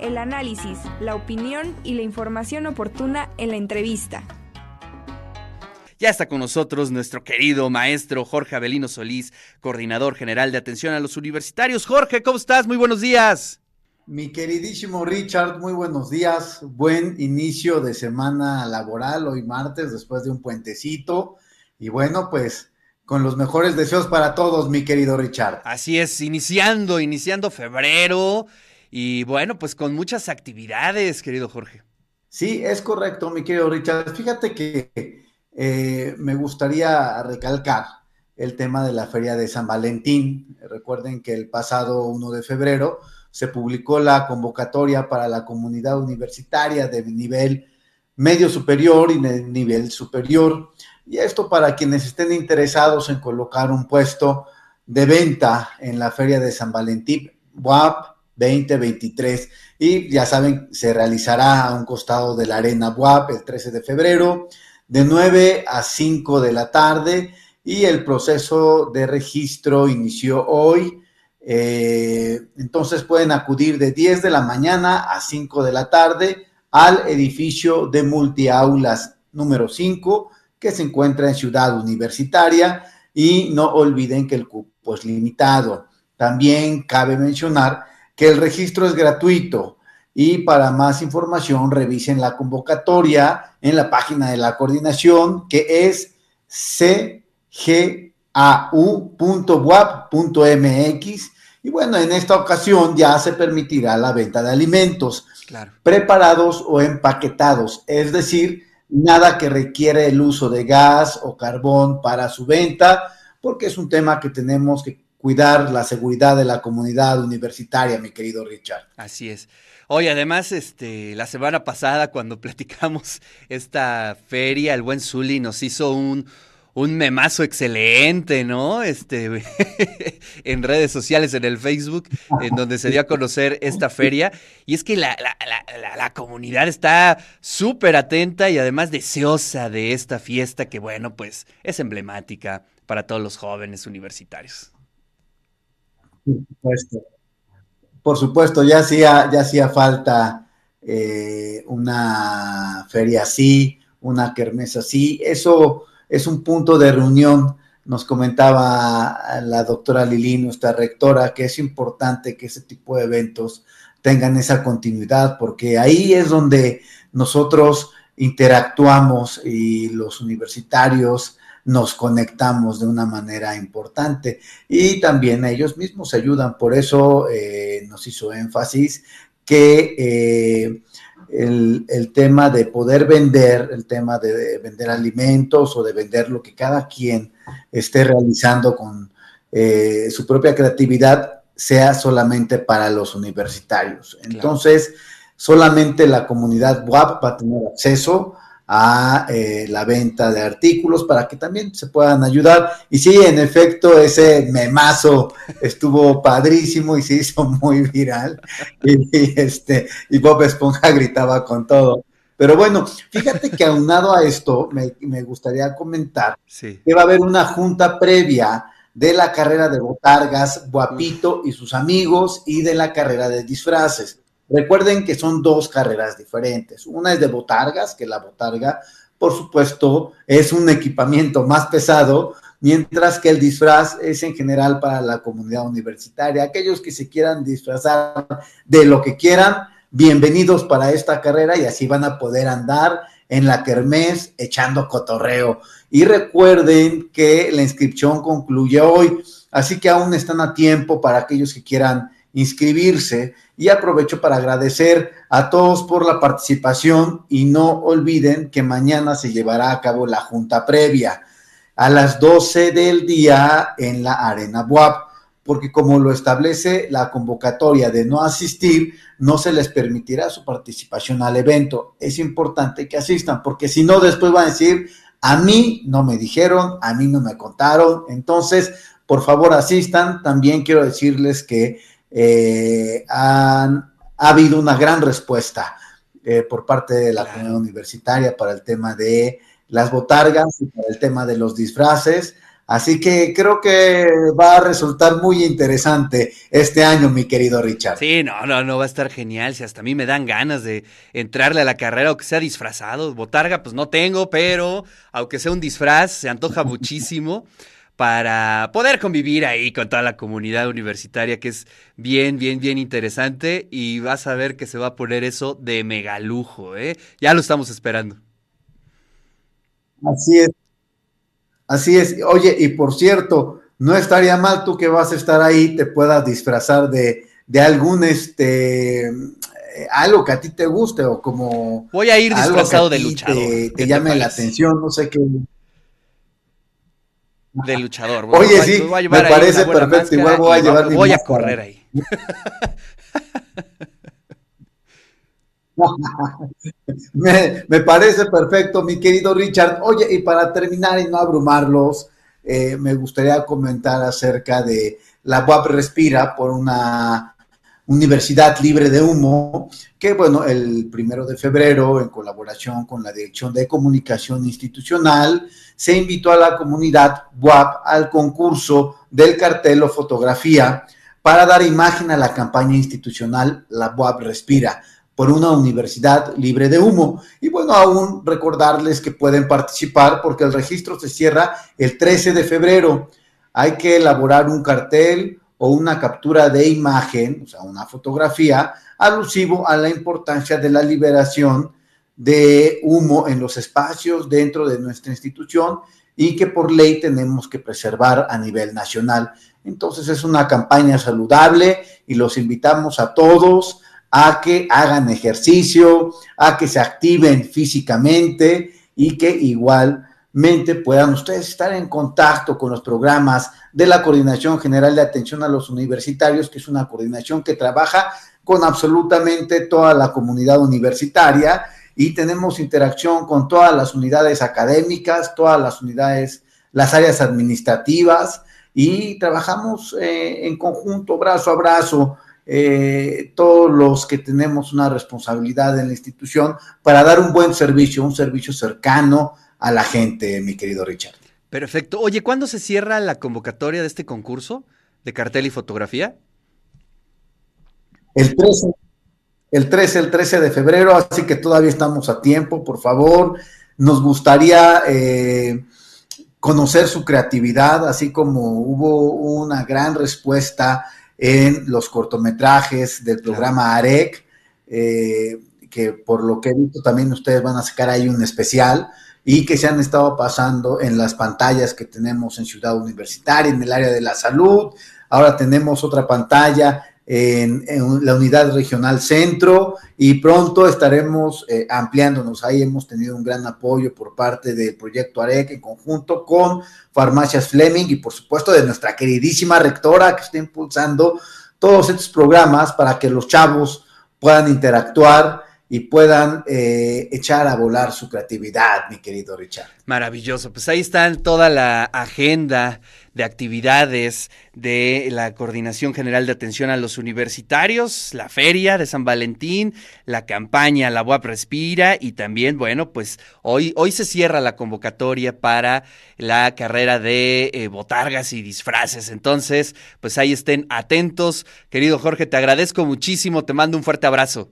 el análisis, la opinión y la información oportuna en la entrevista. Ya está con nosotros nuestro querido maestro Jorge Avelino Solís, coordinador general de atención a los universitarios. Jorge, ¿cómo estás? Muy buenos días. Mi queridísimo Richard, muy buenos días. Buen inicio de semana laboral hoy martes después de un puentecito. Y bueno, pues con los mejores deseos para todos, mi querido Richard. Así es, iniciando, iniciando febrero y bueno, pues con muchas actividades, querido Jorge. Sí, es correcto, mi querido Richard. Fíjate que eh, me gustaría recalcar el tema de la Feria de San Valentín. Recuerden que el pasado 1 de febrero se publicó la convocatoria para la comunidad universitaria de nivel medio superior y de nivel superior. Y esto para quienes estén interesados en colocar un puesto de venta en la Feria de San Valentín, WAP 2023. Y ya saben, se realizará a un costado de la Arena WAP el 13 de febrero de 9 a 5 de la tarde y el proceso de registro inició hoy. Eh, entonces pueden acudir de 10 de la mañana a 5 de la tarde al edificio de multiaulas número 5 que se encuentra en Ciudad Universitaria y no olviden que el cupo es limitado. También cabe mencionar que el registro es gratuito. Y para más información revisen la convocatoria en la página de la coordinación que es cgau.wap.mx y bueno, en esta ocasión ya se permitirá la venta de alimentos preparados o empaquetados, es decir, nada que requiere el uso de gas o carbón para su venta, porque es un tema que tenemos que cuidar la seguridad de la comunidad universitaria, mi querido Richard. Así es. Oye, además, este, la semana pasada cuando platicamos esta feria, el buen Zuli nos hizo un, un memazo excelente, ¿no? Este, en redes sociales, en el Facebook, en donde se dio a conocer esta feria. Y es que la, la, la comunidad está súper atenta y además deseosa de esta fiesta que, bueno, pues es emblemática para todos los jóvenes universitarios. Por supuesto. Ya hacía, ya hacía falta eh, una feria así, una kermés así. Eso es un punto de reunión. Nos comentaba la doctora Lili, nuestra rectora, que es importante que ese tipo de eventos tengan esa continuidad, porque ahí es donde nosotros interactuamos y los universitarios nos conectamos de una manera importante y también ellos mismos ayudan. Por eso eh, nos hizo énfasis que eh, el, tema de poder vender, el tema de vender alimentos o de vender lo que cada quien esté realizando con eh, su propia creatividad sea solamente para los universitarios. Entonces, solamente la comunidad WAP va a tener acceso a eh, la venta de artículos para que también se puedan ayudar. Y sí, en efecto, ese memazo estuvo padrísimo y se hizo muy viral. Y, este, y Bob Esponja gritaba con todo. Pero bueno, fíjate que aunado a esto, me, me gustaría comentar que va a haber una junta previa de la carrera de botargas, Guapito y sus amigos, y de la carrera de disfraces. Recuerden que son dos carreras diferentes. Una es de botargas, que la botarga, por supuesto, es un equipamiento más pesado, mientras que el disfraz es en general para la comunidad universitaria. Aquellos que se quieran disfrazar de lo que quieran, bienvenidos para esta carrera y así van a poder andar en la kermés echando cotorreo. Y recuerden que la inscripción concluye hoy, así que aún están a tiempo para aquellos que quieran inscribirse y aprovecho para agradecer a todos por la participación y no olviden que mañana se llevará a cabo la junta previa a las 12 del día en la Arena Buap, porque como lo establece la convocatoria de no asistir, no se les permitirá su participación al evento. Es importante que asistan, porque si no, después van a decir, a mí no me dijeron, a mí no me contaron. Entonces, por favor, asistan. También quiero decirles que eh, ha habido una gran respuesta eh, por parte de la comunidad universitaria para el tema de las botargas y para el tema de los disfraces. Así que creo que va a resultar muy interesante este año, mi querido Richard. Sí, no, no, no, va a estar genial. Si hasta a mí me dan ganas de entrarle a la carrera, aunque sea disfrazado. Botarga, pues no tengo, pero aunque sea un disfraz, se antoja muchísimo para poder convivir ahí con toda la comunidad universitaria, que es bien, bien, bien interesante. Y vas a ver que se va a poner eso de megalujo, ¿eh? Ya lo estamos esperando. Así es. Así es. Oye, y por cierto, no estaría mal tú que vas a estar ahí, te puedas disfrazar de, de algún, este, eh, algo que a ti te guste o como... Voy a ir disfrazado de luchador. Te, llame la atención, no sé qué. De luchador. Oye, sí, me parece perfecto. Igual voy a llevar Voy a correr ahí. me, parece perfecto, mi querido Richard. Oye, y para terminar y no abrumarlos, eh, me gustaría comentar acerca de la UAP Respira por una universidad libre de humo, que bueno, el primero de febrero, en colaboración con la Dirección de Comunicación Institucional, se invitó a la comunidad WAP al concurso del cartel o fotografía para dar imagen a la campaña institucional La UAP Respira por una universidad libre de humo. Y bueno, aún recordarles que pueden participar porque el registro se cierra el 13 de febrero. Hay que elaborar un cartel o una captura de imagen, o sea, una fotografía, alusivo a la importancia de la liberación de humo en los espacios dentro de nuestra institución y que por ley tenemos que preservar a nivel nacional. Entonces es una campaña saludable y los invitamos a todos a que hagan ejercicio, a que se activen físicamente y que puedan ustedes estar en contacto con los programas de la Coordinación General de Atención a los Universitarios, que es una coordinación que trabaja con absolutamente toda la comunidad universitaria y tenemos interacción con todas las unidades académicas, todas las unidades, las áreas administrativas y trabajamos eh, en conjunto, brazo a brazo, eh, todos los que tenemos una responsabilidad en la institución para dar un buen servicio, un servicio cercano a la gente, mi querido Richard. Perfecto. Oye, ¿cuándo se cierra la convocatoria de este concurso de cartel y fotografía? El 13, el 13, el 13 de febrero, así que todavía estamos a tiempo, por favor. Nos gustaría eh, conocer su creatividad, así como hubo una gran respuesta en los cortometrajes del programa AREC, eh, que por lo que he visto también ustedes van a sacar ahí un especial y que se han estado pasando en las pantallas que tenemos en Ciudad Universitaria, en el área de la salud. Ahora tenemos otra pantalla en, la unidad regional centro y pronto estaremos eh, ampliándonos. Ahí hemos tenido un gran apoyo por parte del proyecto AREC en conjunto con Farmacias Fleming y por supuesto de nuestra queridísima rectora que está impulsando todos estos programas para que los chavos puedan interactuar y puedan eh, echar a volar su creatividad, mi querido Richard. Maravilloso, pues ahí están toda la agenda de actividades de la Coordinación General de Atención a los Universitarios, la Feria de San Valentín, la campaña La UAP Respira y también, bueno, pues hoy, hoy se cierra la convocatoria para la carrera de eh, botargas y disfraces. Entonces, pues ahí estén atentos. Querido Jorge, te agradezco muchísimo, te mando un fuerte abrazo.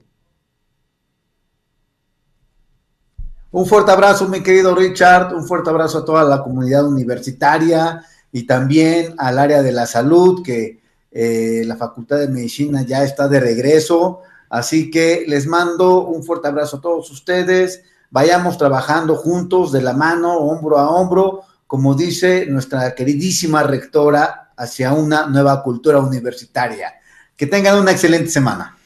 Un fuerte abrazo, mi querido Richard, un fuerte abrazo a toda la comunidad universitaria y también al área de la salud, que eh, la Facultad de Medicina ya está de regreso. Así que les mando un fuerte abrazo a todos ustedes. Vayamos trabajando juntos, de la mano, hombro a hombro, como dice nuestra queridísima rectora, hacia una nueva cultura universitaria. Que tengan una excelente semana.